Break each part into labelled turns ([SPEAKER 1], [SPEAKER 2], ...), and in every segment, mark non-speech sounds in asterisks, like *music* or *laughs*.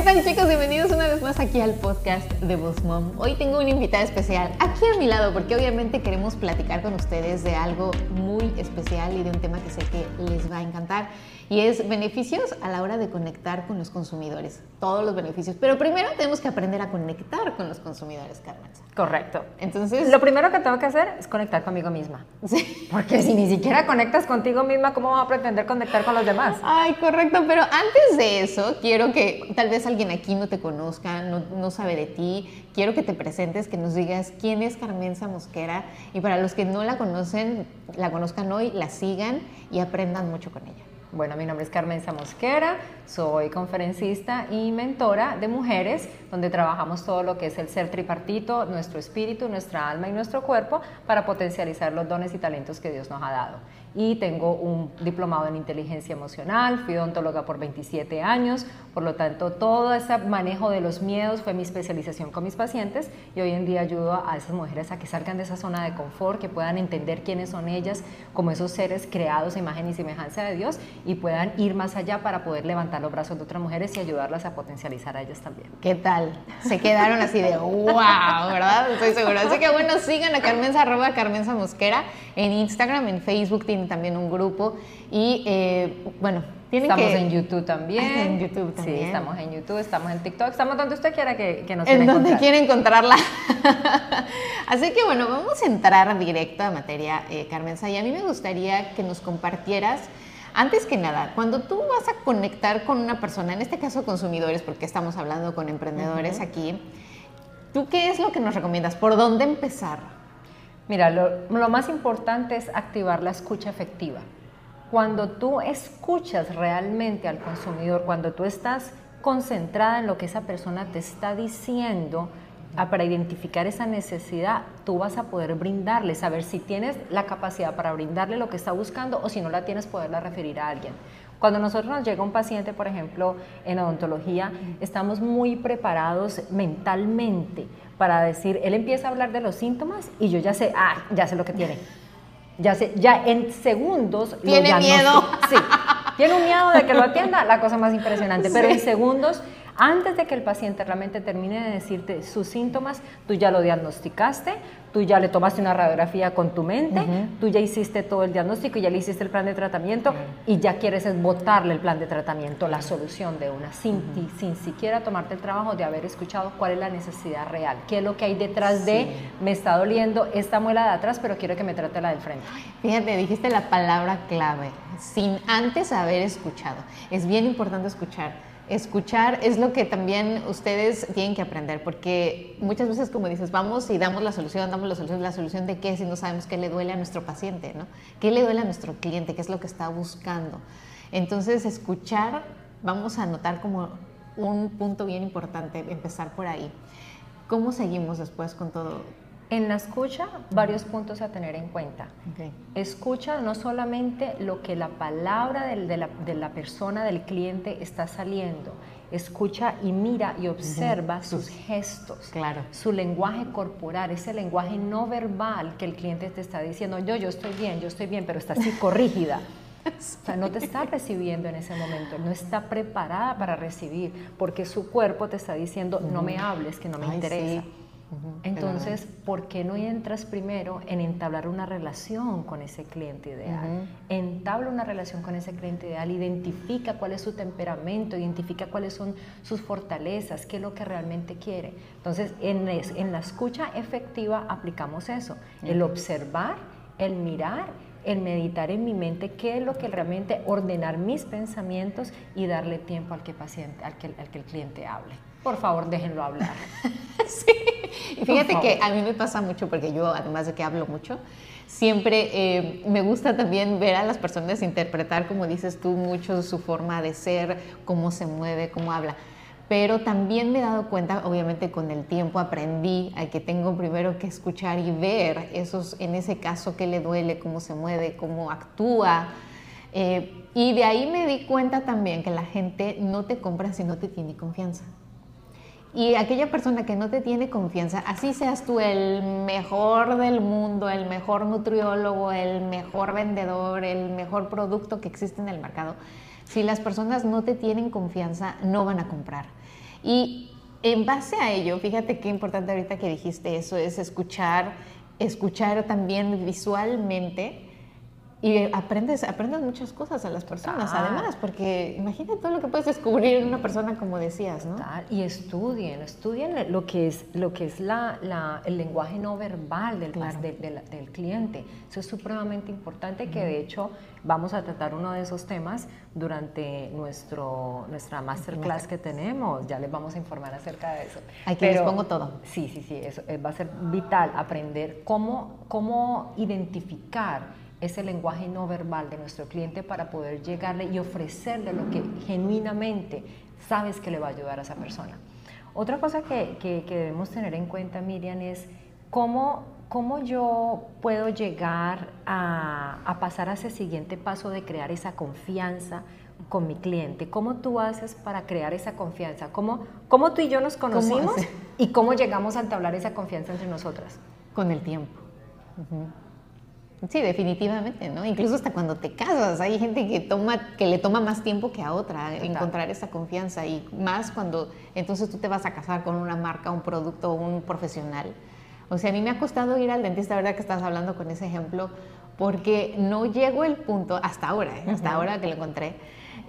[SPEAKER 1] ¿Qué tal chicos? Bienvenidos una vez más aquí al podcast de Boss Mom. Hoy tengo una invitada especial aquí a mi lado porque obviamente queremos platicar con ustedes de algo muy especial y de un tema que sé que les va a encantar y es beneficios a la hora de conectar con los consumidores. Todos los beneficios. Pero primero tenemos que aprender a conectar con los consumidores, Carmen.
[SPEAKER 2] Correcto. Entonces, lo primero que tengo que hacer es conectar conmigo misma. Sí. Porque si ni siquiera conectas contigo misma, ¿cómo vas a pretender conectar con los demás?
[SPEAKER 1] Ay, correcto. Pero antes de eso, quiero que tal vez alguien aquí no te conozca, no, no sabe de ti. Quiero que te presentes, que nos digas quién es Carmenza Mosquera. Y para los que no la conocen, la conozcan hoy, la sigan y aprendan mucho con ella.
[SPEAKER 2] Bueno, mi nombre es Carmen Mosquera, soy conferencista y mentora de mujeres, donde trabajamos todo lo que es el ser tripartito, nuestro espíritu, nuestra alma y nuestro cuerpo, para potencializar los dones y talentos que Dios nos ha dado. Y tengo un diplomado en inteligencia emocional, fui odontóloga por 27 años, por lo tanto todo ese manejo de los miedos fue mi especialización con mis pacientes y hoy en día ayudo a esas mujeres a que salgan de esa zona de confort, que puedan entender quiénes son ellas como esos seres creados a imagen y semejanza de Dios y puedan ir más allá para poder levantar los brazos de otras mujeres y ayudarlas a potencializar a ellas también.
[SPEAKER 1] ¿Qué tal? Se quedaron así de wow, ¿verdad? Estoy segura. Así que bueno, sigan a Carmenza, arroba Carmenza Mosquera en Instagram, en Facebook, también un grupo y eh, bueno,
[SPEAKER 2] tienen estamos en YouTube también.
[SPEAKER 1] en YouTube también.
[SPEAKER 2] Sí, estamos en YouTube, estamos en TikTok, estamos donde usted quiera que, que nos
[SPEAKER 1] En donde quiera encontrarla. *laughs* Así que bueno, vamos a entrar directo a materia, eh, Carmen Y a mí me gustaría que nos compartieras, antes que nada, cuando tú vas a conectar con una persona, en este caso consumidores, porque estamos hablando con emprendedores aquí, ¿tú qué es lo que nos recomiendas? ¿Por dónde empezar?
[SPEAKER 2] Mira, lo, más importante es activar la escucha efectiva. Cuando tú escuchas realmente al consumidor, cuando tú estás concentrada en lo que esa persona te está diciendo, ah, para identificar esa necesidad, tú vas a poder brindarle, saber si tienes la capacidad para brindarle lo que está buscando o si no la tienes, poderla referir a alguien. Cuando nosotros nos llega un paciente, por ejemplo, en odontología, estamos muy preparados mentalmente para decir, él empieza a hablar de los síntomas y yo ya sé, ah, ya sé lo que tiene. Ya sé, ya en segundos
[SPEAKER 1] tiene miedo.
[SPEAKER 2] Sí, tiene un miedo de que lo atienda, la cosa más impresionante, pero en segundos antes de que el paciente realmente termine de decirte sus síntomas, tú ya lo diagnosticaste, tú ya le tomaste una radiografía con tu mente, tú ya hiciste todo el diagnóstico, ya le hiciste el plan de tratamiento y ya quieres es botarle el plan de tratamiento, la solución de una, sin, sin siquiera tomarte el trabajo de haber escuchado cuál es la necesidad real, qué es lo que hay detrás de, me está doliendo esta muela de atrás, pero quiero que me trate la del frente.
[SPEAKER 1] Fíjate, dijiste la palabra clave, sin antes haber escuchado. Es bien importante escuchar escuchar es lo que también ustedes tienen que aprender, porque muchas veces, como dices, vamos y damos la solución, damos la solución, la solución de qué si no sabemos qué le duele a nuestro paciente, ¿no? ¿Qué le duele a nuestro cliente? ¿Qué es lo que está buscando? Entonces, escuchar, vamos a notar como un punto bien importante, empezar por ahí. ¿Cómo seguimos después con todo,
[SPEAKER 2] en la escucha, varios puntos a tener en cuenta. Escucha no solamente lo que la palabra de, la, persona, del cliente está saliendo, escucha y mira y observa sus gestos,
[SPEAKER 1] claro.
[SPEAKER 2] su lenguaje corporal, ese lenguaje no verbal que el cliente te está diciendo, yo, yo estoy bien, yo estoy bien, pero está psicorrígida. *laughs* O sea, no te está recibiendo en ese momento, no está preparada para recibir, porque su cuerpo te está diciendo, no me hables, que no me interesa. Entonces, ¿por qué no entras primero en entablar una relación con ese cliente ideal? Entabla una relación con ese cliente ideal, identifica cuál es su temperamento, identifica cuáles son sus fortalezas, qué es lo que realmente quiere. Entonces, en, en la escucha efectiva aplicamos eso, el observar, el mirar el meditar en mi mente qué es lo que realmente ordenar mis pensamientos y darle tiempo al que, paciente, al que, al que el cliente hable. Por favor, déjenlo hablar. *laughs*
[SPEAKER 1] sí. Y fíjate que a mí me pasa mucho porque yo, además de que hablo mucho, siempre eh, me gusta también ver a las personas interpretar, como dices tú, mucho su forma de ser, cómo se mueve, cómo habla. Pero también me he dado cuenta, obviamente con el tiempo aprendí a que tengo primero que escuchar y ver esos, en ese caso qué le duele, cómo se mueve, cómo actúa. Eh, y de ahí me di cuenta también que la gente no te compra si no te tiene confianza. Y aquella persona que no te tiene confianza, así seas tú el mejor del mundo, el mejor nutriólogo, el mejor vendedor, el mejor producto que existe en el mercado, si las personas no te tienen confianza, no van a comprar. Y en base a ello, fíjate qué importante ahorita que dijiste eso, es escuchar, escuchar también visualmente y aprendes, aprendes muchas cosas a las personas, además, porque imagínate todo lo que puedes descubrir en una persona, como decías, ¿no?
[SPEAKER 2] Y estudien, estudien lo que es, lo que es la, el lenguaje no verbal del, del, cliente. Eso es supremamente importante, que de hecho vamos a tratar uno de esos temas durante nuestro, nuestra masterclass que tenemos. Ya les vamos a informar acerca de eso.
[SPEAKER 1] Aquí les pongo todo.
[SPEAKER 2] Sí, sí, sí, eso eh, va a ser vital aprender cómo, cómo identificar ese lenguaje no verbal de nuestro cliente para poder llegarle y ofrecerle lo que genuinamente sabes que le va a ayudar a esa persona. Otra cosa que, que, debemos tener en cuenta, Miriam, es cómo, cómo yo puedo llegar a, a, pasar a ese siguiente paso de crear esa confianza con mi cliente. ¿Cómo tú haces para crear esa confianza? ¿Cómo, cómo tú y yo nos conocimos y cómo llegamos a entablar esa confianza entre nosotras?
[SPEAKER 1] Con el tiempo. Sí, definitivamente, ¿no? Incluso hasta cuando te casas, hay gente que toma, que le toma más tiempo que a otra encontrar esa confianza y más cuando entonces tú te vas a casar con una marca, un producto, un profesional. O sea, a mí me ha costado ir al dentista, verdad que estás hablando con ese ejemplo, porque no llego el punto, hasta ahora, ¿eh? hasta ahora que lo encontré,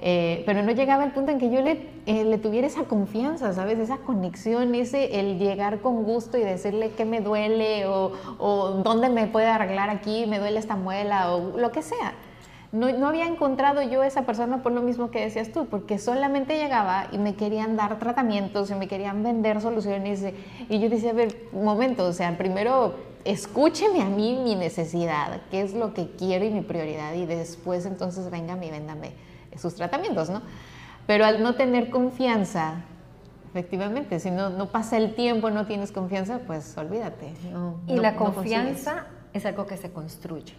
[SPEAKER 1] eh, pero no llegaba el punto en que yo le, eh, le, tuviera esa confianza, ¿sabes? Esa conexión, ese el llegar con gusto y decirle qué me duele o, o dónde me puede arreglar aquí, me duele esta muela o lo que sea. No, no, había encontrado yo esa persona por lo mismo que decías tú, porque solamente llegaba y me querían dar tratamientos y me querían vender soluciones. Y yo decía, a ver, un momento, o sea, primero escúcheme a mí mi necesidad, qué es lo que quiero y mi prioridad, y después entonces venga y véndame sus tratamientos, ¿no? Pero al no tener confianza, efectivamente, si no, no pasa el tiempo, no tienes confianza, pues olvídate.
[SPEAKER 2] y la confianza es algo que se construye.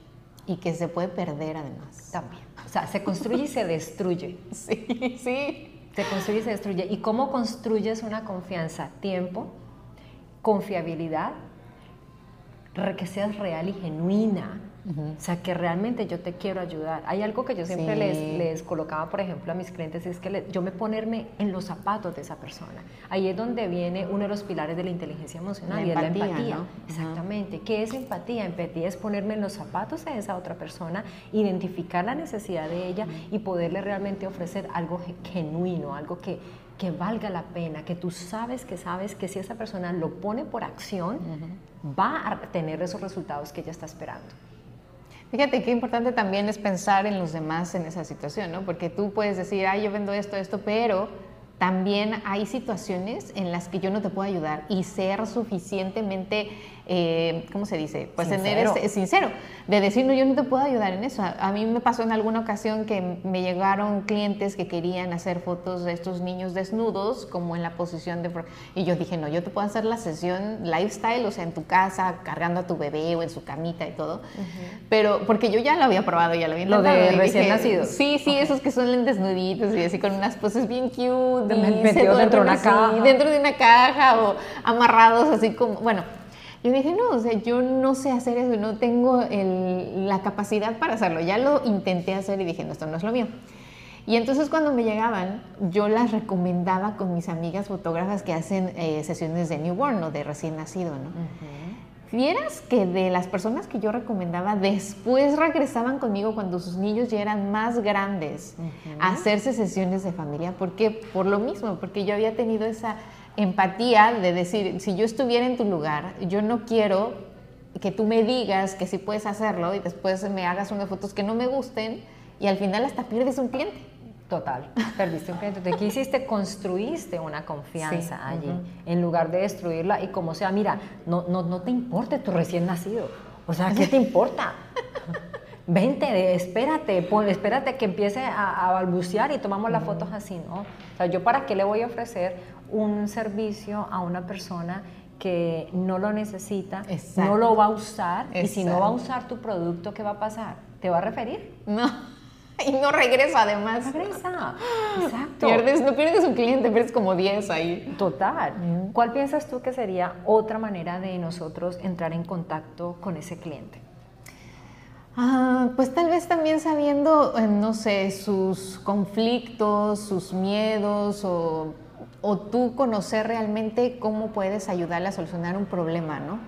[SPEAKER 1] Y que se puede perder además.
[SPEAKER 2] También. O sea, se construye y se destruye. *laughs*
[SPEAKER 1] Sí, sí.
[SPEAKER 2] Se construye y se destruye. ¿Y cómo construyes una confianza? Tiempo, confiabilidad, que seas real y genuina o sea, que realmente yo te quiero ayudar. Hay algo que yo siempre les, les, colocaba, por ejemplo, a mis clientes, es que yo me ponerme en los zapatos de esa persona. Ahí es donde viene uno de los pilares de la inteligencia emocional y es la empatía. Exactamente. ¿Qué es empatía? Empatía es ponerme en los zapatos de esa otra persona, identificar la necesidad de ella y poderle realmente ofrecer algo genuino, algo que, que valga la pena, que tú sabes que sabes que si esa persona lo pone por acción, va a tener esos resultados que ella está esperando.
[SPEAKER 1] Fíjate qué importante también es pensar en los demás en esa situación, ¿no? Porque tú puedes decir, ay, yo vendo esto, esto, pero también hay situaciones en las que yo no te puedo ayudar y ser suficientemente eh, ¿cómo se dice? Pues sincero. tener sincero, de decir, no, yo no te puedo ayudar en eso. A, mí me pasó en alguna ocasión que me llegaron clientes que querían hacer fotos de estos niños desnudos, como en la posición de... Y yo dije, no, yo te puedo hacer la sesión lifestyle, o sea, en tu casa, cargando a tu bebé o en su camita y todo. Pero, porque yo ya lo había probado, ya lo había
[SPEAKER 2] Lo de recién nacido.
[SPEAKER 1] Sí, sí, esos que son desnuditos y así con unas poses bien cute.
[SPEAKER 2] Metidos dentro de una caja.
[SPEAKER 1] Dentro de una caja o amarrados así como, bueno yo dije, no, o sea, yo no sé hacer eso, no tengo la capacidad para hacerlo. Ya lo intenté hacer y dije, no, esto no es lo mío. Y entonces cuando me llegaban, yo las recomendaba con mis amigas fotógrafas que hacen eh, sesiones de newborn o de recién nacido, ¿no? Vieras que de las personas que yo recomendaba, después regresaban conmigo cuando sus niños ya eran más grandes a hacerse sesiones de familia. ¿Por qué? Por lo mismo, porque yo había tenido esa empatía de decir, si yo estuviera en tu lugar, yo no quiero que tú me digas que sí puedes hacerlo y después me hagas unas fotos que no me gusten y al final hasta pierdes un cliente.
[SPEAKER 2] Total, perdiste un cliente. ¿De qué hiciste? Construiste una confianza allí, en lugar de destruirla y como sea, mira, no, no, no te importe tu recién nacido. O sea, ¿qué te importa? *laughs* Vente, espérate, espérate que empiece a, a balbucear y tomamos las fotos así, ¿no? O sea, yo para qué le voy a ofrecer un servicio a una persona que no lo necesita, no lo va a usar, y si no va a usar tu producto, ¿qué va a pasar? ¿Te va a referir?
[SPEAKER 1] No. *laughs* Y no regresa además.
[SPEAKER 2] Regresa. Exacto.
[SPEAKER 1] Pierdes, no pierdes un cliente, pierdes como 10 ahí.
[SPEAKER 2] Total. ¿Cuál piensas tú que sería otra manera de nosotros entrar en contacto con ese cliente?
[SPEAKER 1] Ah, pues tal vez también sabiendo, eh, no sé, sus conflictos, sus miedos o o tú conocer realmente cómo puedes ayudarle a solucionar un problema, ¿no?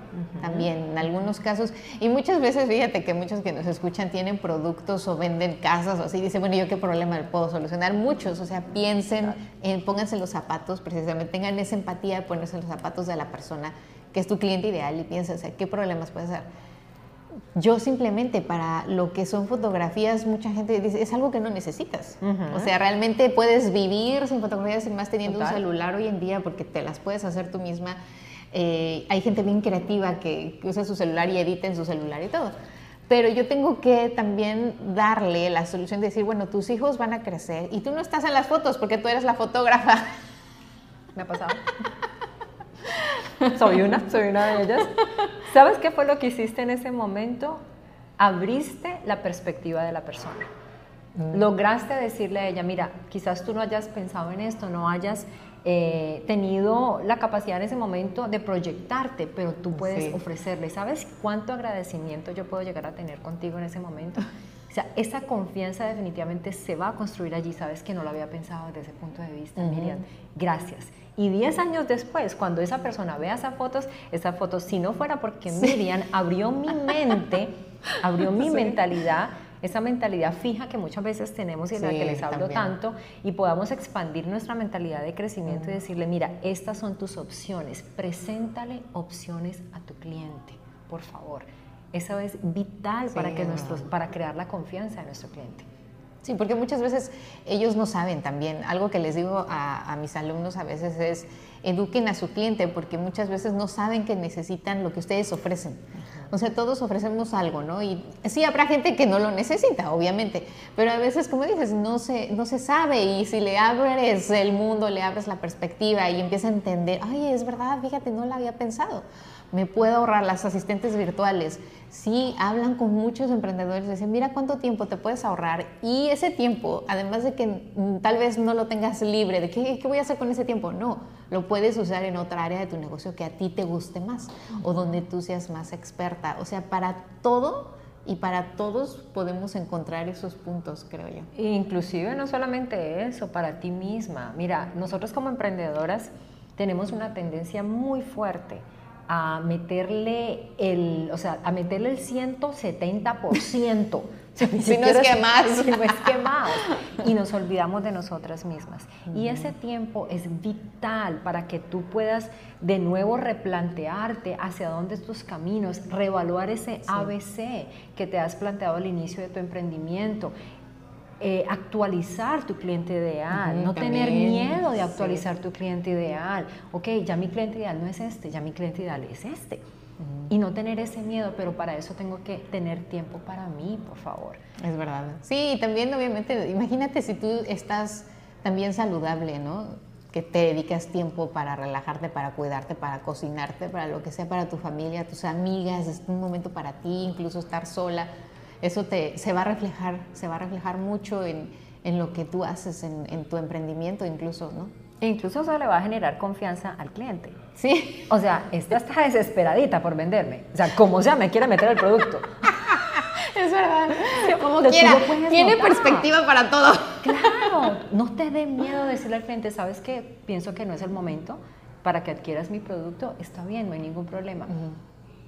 [SPEAKER 1] También en algunos casos. Y muchas veces, fíjate que muchos que nos escuchan tienen productos o venden casas o así, dicen, bueno, ¿yo qué problema le puedo solucionar? Muchos, o sea, piensen, en, pónganse los zapatos, precisamente, tengan esa empatía de ponerse los zapatos de la persona que es tu cliente ideal y piensen, o sea, ¿qué problemas puede ser? Yo simplemente para lo que son fotografías, mucha gente dice, es algo que no necesitas. O sea, realmente puedes vivir sin fotografías sin más teniendo un celular hoy en día porque te las puedes hacer tú misma. Eh, hay gente bien creativa que, usa su celular y edita en su celular y todo. Pero yo tengo que también darle la solución de decir, bueno, tus hijos van a crecer y tú no estás en las fotos porque tú eres la fotógrafa.
[SPEAKER 2] Me ha pasado. *laughs* *laughs* soy una, soy una de ellas. ¿Sabes qué fue lo que hiciste en ese momento? Abriste la perspectiva de la persona. Mm. Lograste decirle a ella, mira, quizás tú no hayas pensado en esto, no hayas eh, tenido la capacidad en ese momento de proyectarte, pero tú puedes ofrecerle. ¿Sabes cuánto agradecimiento yo puedo llegar a tener contigo en ese momento? O sea, esa confianza definitivamente se va a construir allí. Sabes que no lo había pensado desde ese punto de vista, Miriam. Gracias. Y 10 años después, cuando esa persona vea esas fotos, esas fotos, si no fuera porque Miriam abrió mi *laughs* mente, abrió mi mentalidad, esa mentalidad fija que muchas veces tenemos y de la que les hablo tanto, y podamos expandir nuestra mentalidad de crecimiento y decirle, mira, estas son tus opciones, preséntale opciones a tu cliente, por favor. Eso es vital para, que nuestros, para crear la confianza de nuestro cliente.
[SPEAKER 1] Sí, porque muchas veces ellos no saben también. Algo que les digo a, mis alumnos a veces es, eduquen a su cliente, porque muchas veces no saben que necesitan lo que ustedes ofrecen. O sea, todos ofrecemos algo, ¿no? Y sí, habrá gente que no lo necesita, obviamente, pero a veces, como dices, no se, no se sabe y si le abres el mundo, le abres la perspectiva y empieza a entender, ay, es verdad, fíjate, no lo había pensado me puedo ahorrar las asistentes virtuales. Sí, hablan con muchos emprendedores, dicen, mira cuánto tiempo te puedes ahorrar y ese tiempo, además de que tal vez no lo tengas libre, de qué, qué voy a hacer con ese tiempo, no, lo puedes usar en otra área de tu negocio que a ti te guste más o donde tú seas más experta. O sea, para todo y para todos podemos encontrar esos puntos, creo yo.
[SPEAKER 2] Inclusive no solamente eso, para ti misma. Mira, nosotros como emprendedoras tenemos una tendencia muy fuerte a meterle el, o sea, a meterle el 170%. *laughs*
[SPEAKER 1] si no es que más.
[SPEAKER 2] Si no es que más. Y nos olvidamos de nosotras mismas. Y ese tiempo es vital para que tú puedas de nuevo replantearte hacia dónde tus caminos, reevaluar ese ABC que te has planteado al inicio de tu emprendimiento, eh, actualizar tu cliente ideal, no tener miedo de actualizar tu cliente ideal. Ok, ya mi cliente ideal no es este, ya mi cliente ideal es este. Y no tener ese miedo, pero para eso tengo que tener tiempo para mí, por favor.
[SPEAKER 1] Es verdad. Sí, también obviamente, imagínate si tú estás también saludable, ¿no? Que te dedicas tiempo para relajarte, para cuidarte, para cocinarte, para lo que sea, para tu familia, tus amigas, es un momento para ti, incluso estar sola eso te, se va a reflejar, se va a reflejar mucho en, en lo que tú haces, en, en, tu emprendimiento incluso, ¿no?
[SPEAKER 2] E incluso eso le va a generar confianza al cliente.
[SPEAKER 1] Sí.
[SPEAKER 2] O sea, esta está desesperadita por venderme. O sea, como sea, me quiere meter el producto. *laughs*
[SPEAKER 1] es verdad. Como quiera, tiene perspectiva para todo.
[SPEAKER 2] Claro, *laughs* no te dé miedo decirle al cliente, ¿sabes qué? Pienso que no es el momento para que adquieras mi producto. Está bien, no hay ningún problema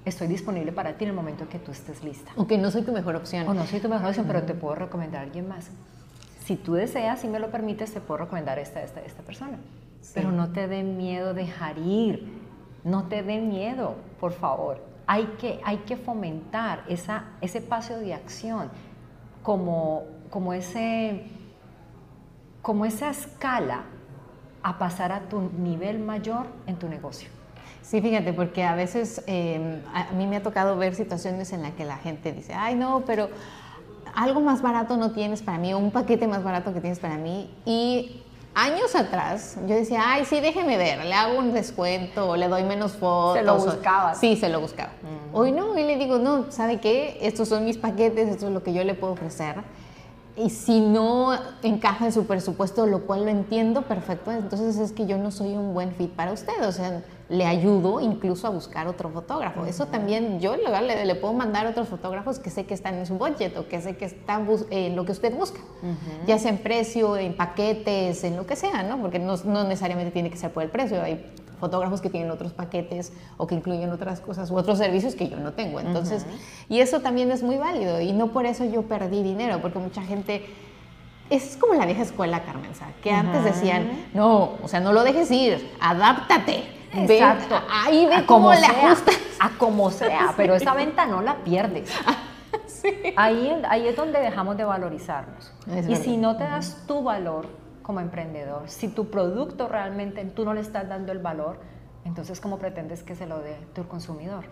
[SPEAKER 2] estoy disponible para ti en el momento que tú estés lista.
[SPEAKER 1] O que no soy tu mejor opción.
[SPEAKER 2] O no soy tu mejor opción, pero te puedo recomendar a alguien más. Si tú deseas, si me lo permites, te puedo recomendar esta, esta, esta persona. Pero no te dé miedo dejar ir. No te dé miedo, por favor. Hay que, hay que fomentar esa, ese paso de acción como, como, ese, como esa escala a pasar a tu nivel mayor en tu negocio.
[SPEAKER 1] Sí, fíjate, porque a veces em, a mí me ha tocado ver situaciones en las que la gente dice, ay no, pero algo más barato no tienes para mí, o un paquete más barato que tienes para mí. Y años atrás yo decía, ay, sí, déjeme ver, le hago un descuento, o le doy menos fotos.
[SPEAKER 2] Se lo buscaba.
[SPEAKER 1] Sí, se lo buscaba. Hoy no, hoy le digo, no, ¿sabe qué? Estos son mis paquetes, esto es lo que yo le puedo ofrecer. y si no encaja en su presupuesto, lo cual lo entiendo perfecto, entonces es que yo no soy un buen fit para usted. O sea, le ayudo incluso a buscar otro fotógrafo. Eso también yo le, le, puedo mandar otros fotógrafos que sé que están en su budget o que sé que están en lo que usted busca, ya sea en precio, en paquetes, en lo que sea, ¿no? Porque no, no necesariamente tiene que ser por el precio. Hay fotógrafos que tienen otros paquetes o que incluyen otras cosas u otros servicios que yo no tengo. Entonces, y eso también es muy válido y no por eso yo perdí dinero, porque mucha gente es como la vieja escuela, Carmen, que antes decían, no, o sea, no lo dejes ir, adáptate.
[SPEAKER 2] Exacto. ahí ve cómo le ajustas. *laughs* A como sea, pero esa *laughs* venta no la pierdes. *laughs* ahí, ahí es donde dejamos de valorizarnos. y si no te das tu valor, como emprendedor. Si tu producto realmente tú no le estás dando el valor, entonces ¿cómo pretendes que se lo dé tu consumidor?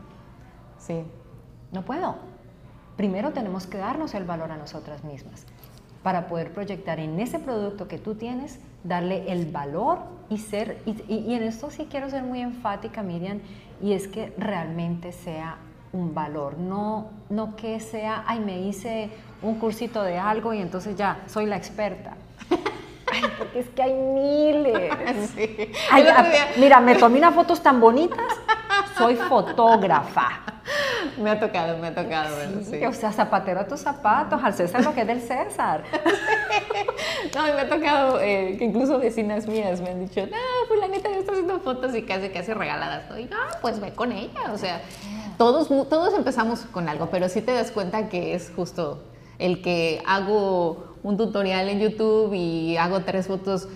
[SPEAKER 1] Sí.
[SPEAKER 2] No puedo. Primero tenemos que darnos el valor a nosotras mismas para poder proyectar en ese producto que tú tienes, darle el valor y ser, y, y, en esto sí quiero ser muy enfática, Miriam, y es que realmente sea un valor, no, no que sea, ay, me hice un cursito de algo y entonces ya soy la experta. *laughs* porque es que hay miles. *laughs* mira, me tomé unas fotos tan bonitas, soy fotógrafa.
[SPEAKER 1] Me ha tocado, me ha tocado.
[SPEAKER 2] Sí, O sea, zapatero a tus zapatos, al César lo que es del César. *laughs*
[SPEAKER 1] No, me ha tocado eh, que incluso vecinas mías me han dicho, no, fulanita, yo estoy haciendo fotos y casi, casi regaladas. Y ah, pues ve con ella. O sea, todos, todos empezamos con algo, pero sí te das cuenta que es justo el que hago un tutorial en YouTube y hago tres fotos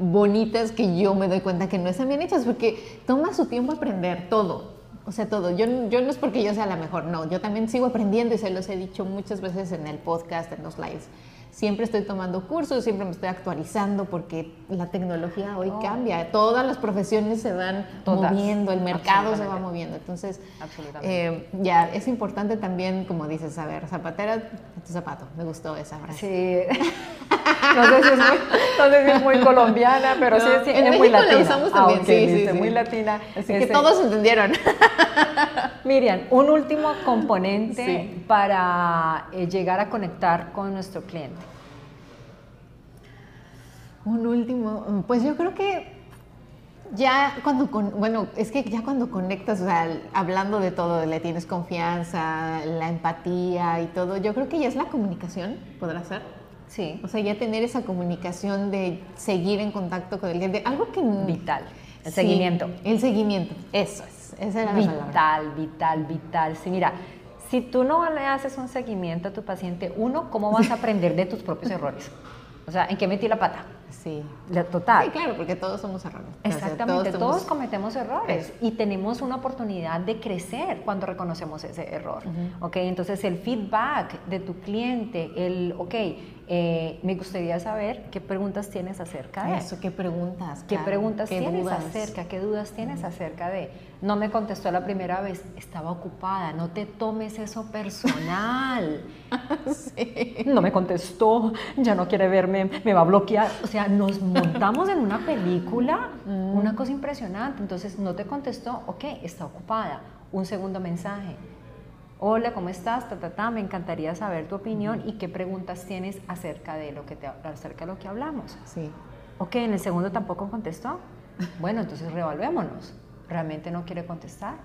[SPEAKER 1] bonitas que yo me doy cuenta que no están bien hechas porque toma su tiempo aprender todo. O sea, todo. Yo, yo no es porque yo sea la mejor, no. Yo también sigo aprendiendo y se los he dicho muchas veces en el podcast, en los lives siempre estoy tomando cursos, siempre me estoy actualizando porque la tecnología hoy oh. cambia, todas las profesiones se van moviendo, el mercado se va moviendo, entonces eh, ya es importante también, como dices, saber, zapatera, tu zapato, me gustó esa frase.
[SPEAKER 2] Sí, *laughs* no sé si es muy, es muy colombiana, pero sí, sí es muy latina. La
[SPEAKER 1] usamos también, ah, sí, sí,
[SPEAKER 2] muy latina.
[SPEAKER 1] Así que todos entendieron. *laughs*
[SPEAKER 2] Miriam, un último componente para eh, llegar a conectar con nuestro cliente.
[SPEAKER 1] Un último, pues yo creo que ya cuando, bueno, es que ya cuando conectas, o sea, hablando de todo, le tienes confianza, la empatía y todo, yo creo que ya es la comunicación, podrá ser.
[SPEAKER 2] Sí.
[SPEAKER 1] O sea, ya tener esa comunicación de seguir en contacto con el cliente, algo que...
[SPEAKER 2] Vital. El seguimiento.
[SPEAKER 1] El seguimiento, eso es. Esa era
[SPEAKER 2] vital, la vital, vital. Sí, mira, si tú no le haces un seguimiento a tu paciente, uno, ¿cómo vas a aprender de tus propios errores? O sea, ¿en qué metí la pata?
[SPEAKER 1] Sí.
[SPEAKER 2] La total.
[SPEAKER 1] Sí, claro, porque todos somos errores.
[SPEAKER 2] Exactamente, todos, cometemos errores y tenemos una oportunidad de crecer cuando reconocemos ese error. ¿Ok? Entonces, el feedback de tu cliente, el, ok, eh, me gustaría saber qué preguntas tienes acerca de
[SPEAKER 1] eso. ¿Qué preguntas?
[SPEAKER 2] ¿Qué preguntas tienes acerca? ¿Qué dudas tienes acerca de? No me contestó la primera vez, estaba ocupada, no te tomes eso personal. *laughs* No me contestó, ya no quiere verme, me va a bloquear. O sea, nos montamos en una película, una cosa impresionante. Entonces, no te contestó, ok, está ocupada. Un segundo mensaje Hola, ¿cómo estás? Ta, me encantaría saber tu opinión y qué preguntas tienes acerca de lo que, te, acerca de lo que hablamos.
[SPEAKER 1] Sí.
[SPEAKER 2] Ok, en el segundo tampoco contestó. Bueno, entonces revaluémonos. ¿Realmente no quiere contestar?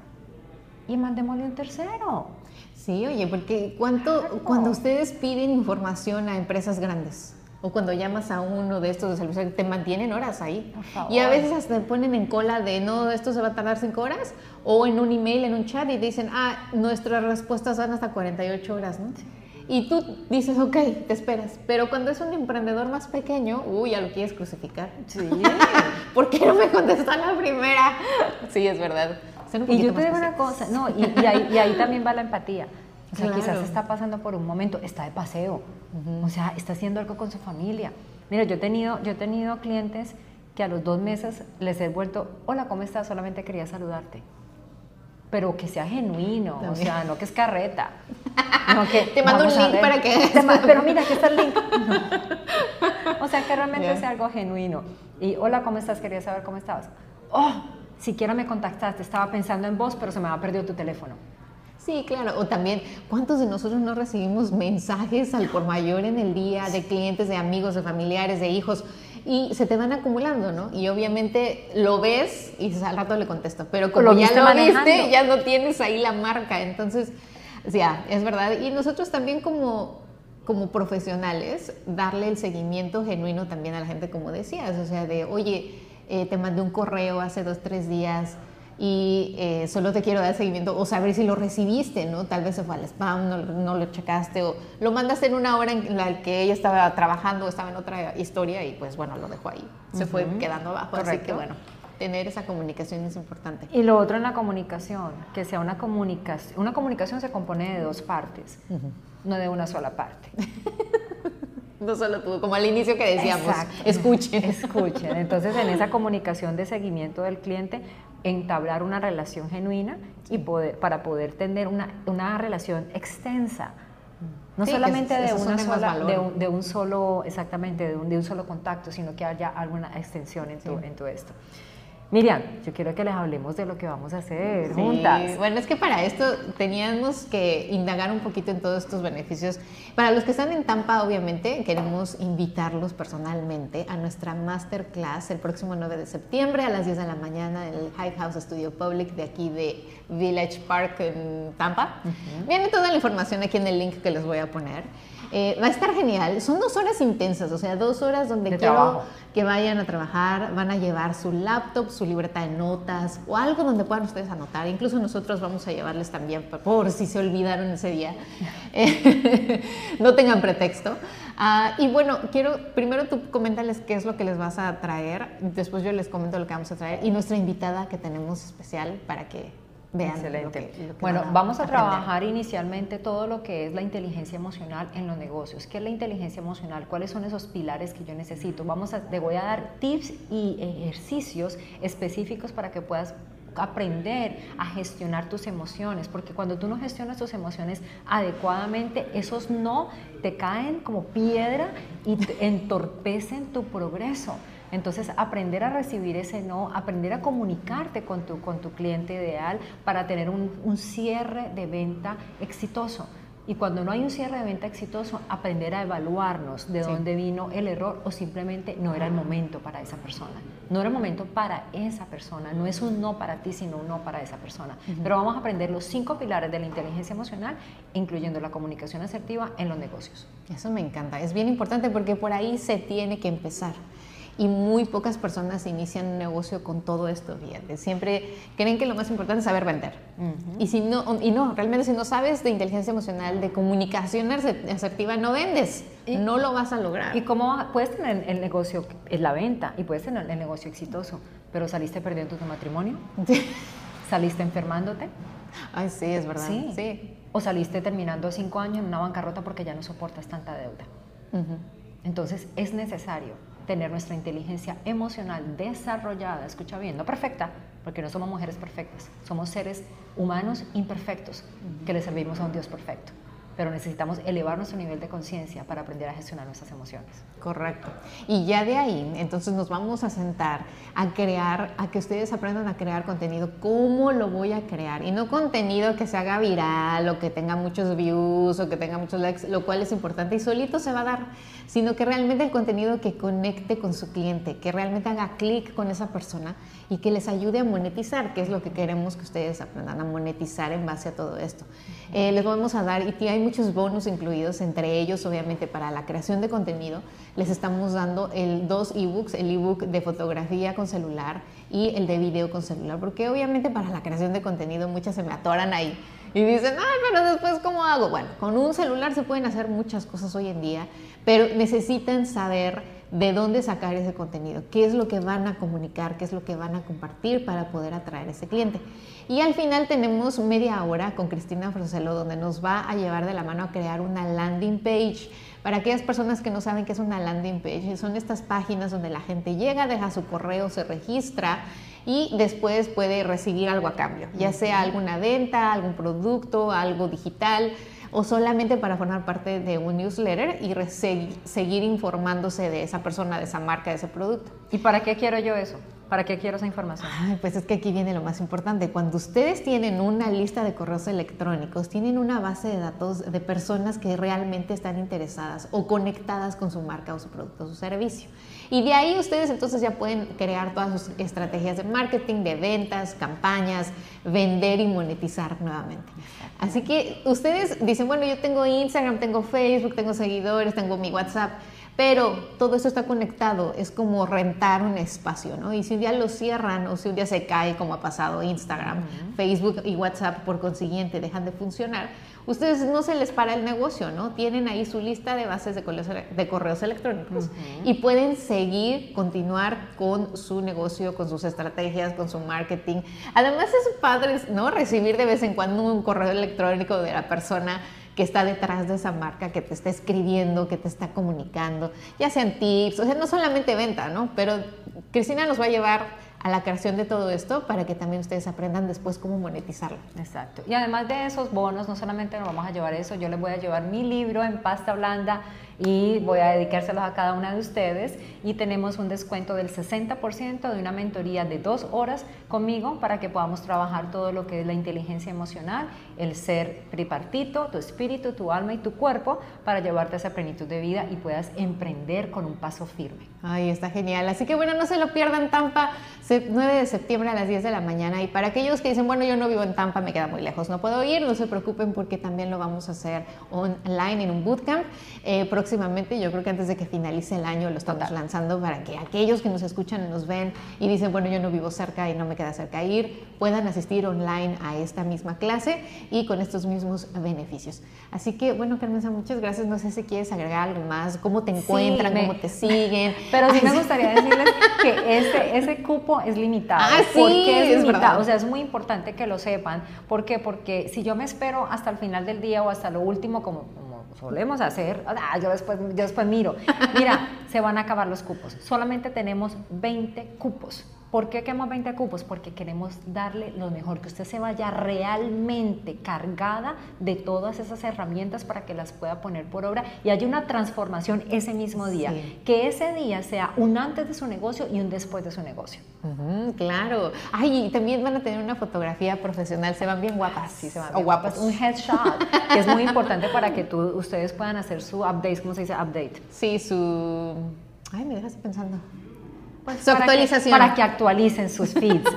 [SPEAKER 2] Y mandémosle un tercero.
[SPEAKER 1] Sí, oye, porque ¿cuánto, cuando ustedes piden información a empresas grandes, o cuando llamas a uno de estos de servicios, te mantienen horas ahí. Y a veces hasta te ponen en cola de, no, esto se va a tardar cinco horas, o en un email, en un chat, y dicen, ah, nuestras respuestas van hasta 48 horas, ¿no? Y tú dices, ok, te esperas. Pero cuando es un emprendedor más pequeño, uy, ya lo quieres crucificar.
[SPEAKER 2] Sí. *laughs*
[SPEAKER 1] ¿Por qué no me contestó a la primera? Sí, es verdad.
[SPEAKER 2] Y yo te digo una cosa, no, y, ahí, y ahí también va la empatía. O sea, quizás está pasando por un momento, está de paseo, o sea, está haciendo algo con su familia. Mira, yo he, tenido, yo he tenido clientes que a los dos meses les he vuelto, hola, ¿cómo estás? Solamente quería saludarte. Pero que sea genuino, o sea, no que es carreta. *laughs*
[SPEAKER 1] No, que te mando un link para que...
[SPEAKER 2] pero mira, aquí está el link. *laughs* O sea, que realmente sea algo genuino. Y hola, ¿cómo estás? Quería saber cómo estabas. Oh, siquiera me contactaste, estaba pensando en vos, pero se me ha perdido tu teléfono.
[SPEAKER 1] Sí, claro. O también, ¿cuántos de nosotros no recibimos mensajes al por mayor en el día de clientes, de amigos, de familiares, de hijos? Y se te van acumulando, ¿no? Y obviamente lo ves y al rato le contesto. Pero como ya lo viste, ya no tienes ahí la marca. Entonces, ya, es verdad. Y nosotros también como, como profesionales, darle el seguimiento genuino también a la gente, como decías. O sea, de, oye, eh, te mandé un correo hace dos, tres días y eh, solo te quiero dar seguimiento o saber si lo recibiste, ¿no? Tal vez se fue al spam, no, no, lo checaste o lo mandaste en una hora en la que ella estaba trabajando estaba en otra historia y pues bueno, lo dejó ahí. Se fue quedando abajo, así que bueno, tener esa comunicación es importante.
[SPEAKER 2] Y lo otro en la comunicación, que sea una comunicación, una comunicación se compone de dos partes, no de una sola parte. *laughs*
[SPEAKER 1] no solo tú, como al inicio que decíamos, escuchen.
[SPEAKER 2] Escuchen. Entonces, en esa comunicación de seguimiento del cliente, entablar una relación genuina y poder, para poder tener una, una relación extensa. No solamente de, una sola, de, un, solo, exactamente, de un, de un solo contacto, sino que haya alguna extensión en, en todo esto. Miriam, yo quiero que les hablemos de lo que vamos a hacer juntas.
[SPEAKER 1] Bueno, es que para esto teníamos que indagar un poquito en todos estos beneficios. Para los que están en Tampa, obviamente, queremos invitarlos personalmente a nuestra masterclass el próximo 9 de septiembre a las 10 de la mañana en el High House Studio Public de aquí de Village Park en Tampa. Viene toda la información aquí en el link que les voy a poner. Eh, va a estar genial. Son dos horas intensas, o sea, dos horas donde quiero que vayan a trabajar, van a llevar su laptop, su libreta de notas o algo donde puedan ustedes anotar. Incluso nosotros vamos a llevarles también por si se olvidaron ese día. *laughs* no tengan pretexto. Ah, y bueno, quiero primero tú comentarles qué es lo que les vas a traer, después yo les comento lo que vamos a traer y nuestra invitada que tenemos especial para que
[SPEAKER 2] Excelente. bueno, vamos a, trabajar inicialmente todo lo que es la inteligencia emocional en los negocios. ¿Qué es la inteligencia emocional? ¿Cuáles son esos pilares que yo necesito? Vamos a, te voy a dar tips y ejercicios específicos para que puedas aprender a gestionar tus emociones, porque cuando tú no gestionas tus emociones adecuadamente, esos no te caen como piedra y entorpecen tu progreso. Entonces, aprender a recibir ese no, aprender a comunicarte con tu, con tu cliente ideal para tener un, un cierre de venta exitoso. Y cuando no hay un cierre de venta exitoso, aprender a evaluarnos de dónde vino el error o simplemente no era el momento para esa persona. No era el momento para esa persona. No es un no para ti, sino un no para esa persona. Pero vamos a aprender los cinco pilares de la inteligencia emocional, incluyendo la comunicación asertiva en los negocios.
[SPEAKER 1] Eso me encanta. Es bien importante porque por ahí se tiene que empezar y muy pocas personas inician un negocio con todo esto, fíjate. Siempre creen que lo más importante es saber vender. Y si no, y no, realmente si no sabes de inteligencia emocional, de comunicación asertiva, no vendes. no lo vas a lograr.
[SPEAKER 2] ¿Y cómo puedes tener el negocio, es la venta, y puedes tener el negocio exitoso, pero saliste perdiendo tu matrimonio? ¿Saliste enfermándote?
[SPEAKER 1] Ay, sí, es verdad. Sí. sí.
[SPEAKER 2] O saliste terminando cinco años en una bancarrota porque ya no soportas tanta deuda. Entonces es necesario tener nuestra inteligencia emocional desarrollada, escucha bien, no perfecta, porque no somos mujeres perfectas, somos seres humanos imperfectos que le servimos a un Dios perfecto pero necesitamos elevar nuestro nivel de conciencia para aprender a gestionar nuestras emociones.
[SPEAKER 1] Correcto. Y ya de ahí, entonces nos vamos a sentar a crear, a que ustedes aprendan a crear contenido. ¿Cómo lo voy a crear? Y no contenido que se haga viral o que tenga muchos views o que tenga muchos likes, lo cual es importante y solito se va a dar, sino que realmente el contenido que conecte con su cliente, que realmente haga clic con esa persona y que les ayude a monetizar, que es lo que queremos que ustedes aprendan a monetizar en base a todo esto. Eh, les vamos a dar, y hay muchos bonos incluidos, entre ellos obviamente para la creación de contenido, les estamos dando el dos ebooks, el ebook de fotografía con celular y el de video con celular, porque obviamente para la creación de contenido muchas se me atoran ahí y dicen, ay, pero después ¿cómo hago? Bueno, con un celular se pueden hacer muchas cosas hoy en día, pero necesitan saber de dónde sacar ese contenido, qué es lo que van a comunicar, qué es lo que van a compartir para poder atraer a ese cliente. Y al final tenemos media hora con Cristina Froselo donde nos va a llevar de la mano a crear una landing page. Para aquellas personas que no saben qué es una landing page, son estas páginas donde la gente llega, deja su correo, se registra y después puede recibir algo a cambio, ya sea alguna venta, algún producto, algo digital o solamente para formar parte de un newsletter y seguir informándose de esa persona, de esa marca, de ese producto.
[SPEAKER 2] ¿Y para qué quiero yo eso? ¿Para qué quiero esa información?
[SPEAKER 1] pues es que aquí viene lo más importante. Cuando ustedes tienen una lista de correos electrónicos, tienen una base de datos de personas que realmente están interesadas o conectadas con su marca o su producto o su servicio. Y de ahí ustedes entonces ya pueden crear todas sus estrategias de marketing, de ventas, campañas, vender y monetizar nuevamente. Así que ustedes dicen, bueno, yo tengo Instagram, tengo Facebook, tengo seguidores, tengo mi WhatsApp pero todo eso está conectado, es como rentar un espacio, ¿no? Y si un día lo cierran o si un día se cae, como ha pasado Instagram, Facebook y WhatsApp por consiguiente dejan de funcionar, ustedes no se les para el negocio, ¿no? Tienen ahí su lista de bases de correos, electrónicos y pueden seguir, continuar con su negocio, con sus estrategias, con su marketing. Además es padre, ¿no? Recibir de vez en cuando un correo electrónico de la persona que está detrás de esa marca, que te está escribiendo, que te está comunicando, ya sean tips, o sea, no solamente venta, ¿no? Pero Cristina nos va a llevar a la creación de todo esto para que también ustedes aprendan después cómo monetizarlo.
[SPEAKER 2] Exacto. Y además de esos bonos, no solamente nos vamos a llevar eso, yo les voy a llevar mi libro en pasta blanda y voy a dedicárselos a cada una de ustedes y tenemos un descuento del 60% de una mentoría de dos horas conmigo para que podamos trabajar todo lo que es la inteligencia emocional, el ser tripartito, tu espíritu, tu alma y tu cuerpo para llevarte a esa plenitud de vida y puedas emprender con un paso firme.
[SPEAKER 1] Ay, está genial. Así que bueno, no se lo pierdan Tampa, 9 de septiembre a las 10 de la mañana. Y para aquellos que dicen, bueno, yo no vivo en Tampa, me queda muy lejos, no puedo ir, no se preocupen porque también lo vamos a hacer online en un bootcamp. Eh, próximamente, yo creo que antes de que finalice el año lo estamos lanzando para que aquellos que nos escuchan nos ven y dicen, bueno, yo no vivo cerca y no me queda cerca ir, puedan asistir online a esta misma clase y con estos mismos beneficios. Así que, bueno, Carmen, muchas gracias. No sé si quieres agregar algo más, cómo te encuentran, cómo te siguen. *laughs*
[SPEAKER 2] Pero sí me gustaría decirles que ese, ese cupo es limitado.
[SPEAKER 1] Ah, sí, ¿Por qué
[SPEAKER 2] es, limitado? o sea, es muy importante que lo sepan. ¿Por qué? Porque si yo me espero hasta el final del día o hasta lo último, como solemos hacer, ah, yo, después, yo después miro, mira, *laughs* se van a acabar los cupos. Solamente tenemos 20 cupos. ¿Por qué queremos 20 cupos? Porque queremos darle lo mejor, que usted se vaya realmente cargada de todas esas herramientas para que las pueda poner por obra y haya una transformación ese mismo día. Que ese día sea un antes de su negocio y un después de su negocio.
[SPEAKER 1] claro. Ay, y también van a tener una fotografía profesional, se van bien guapas.
[SPEAKER 2] Sí, se van bien o guapas. Un headshot, que es muy *laughs* importante para que tú, ustedes puedan hacer su update, ¿cómo se dice? Update.
[SPEAKER 1] Sí, su... Ay, me dejas pensando.
[SPEAKER 2] Pues, su para actualización. Que, para que actualicen sus feeds. *laughs*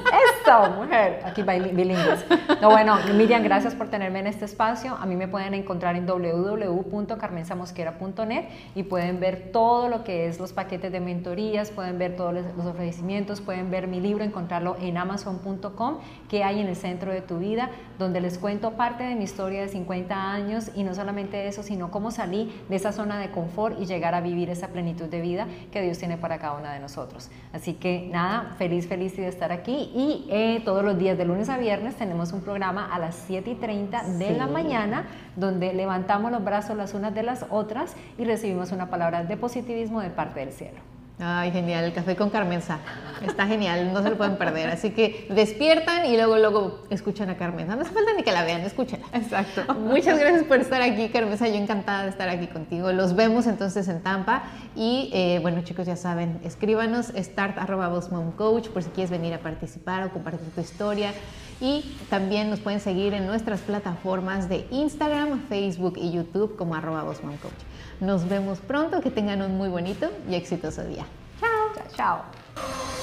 [SPEAKER 2] Eso, mujer. Aquí bilingües. No, bueno, Miriam, gracias por tenerme en este espacio. A mí me pueden encontrar en www.carmensamosquera.net y pueden ver todo lo que es los paquetes de mentorías, pueden ver todos los ofrecimientos, pueden ver mi libro, encontrarlo en amazon.com, que hay en el centro de tu vida, donde les cuento parte de mi historia de 50 años y no solamente eso, sino cómo salí de esa zona de confort y llegar a vivir esa plenitud de vida que Dios tiene para cada una de nosotros. Así que nada, feliz, feliz de estar aquí y eh, todos los días de lunes a viernes tenemos un programa a las 7 y 30 de la mañana donde levantamos los brazos las unas de las otras y recibimos una palabra de positivismo de parte del cielo.
[SPEAKER 1] Ay, genial, el café con Carmenza. Está genial, no se lo pueden perder. Así que despiertan y luego, luego escuchan a Carmenza. No hace falta ni que la vean, escúchenla.
[SPEAKER 2] Exacto.
[SPEAKER 1] Muchas gracias por estar aquí, Carmenza. Yo encantada de estar aquí contigo. Los vemos entonces en Tampa. Y eh, bueno, chicos, ya saben, escríbanos start.coach por si quieres venir a participar o compartir tu historia. Y también nos pueden seguir en nuestras plataformas de Instagram, Facebook y YouTube como arroba. Nos vemos pronto, que tengan un muy bonito y exitoso día.
[SPEAKER 2] Chao. Chao. chao.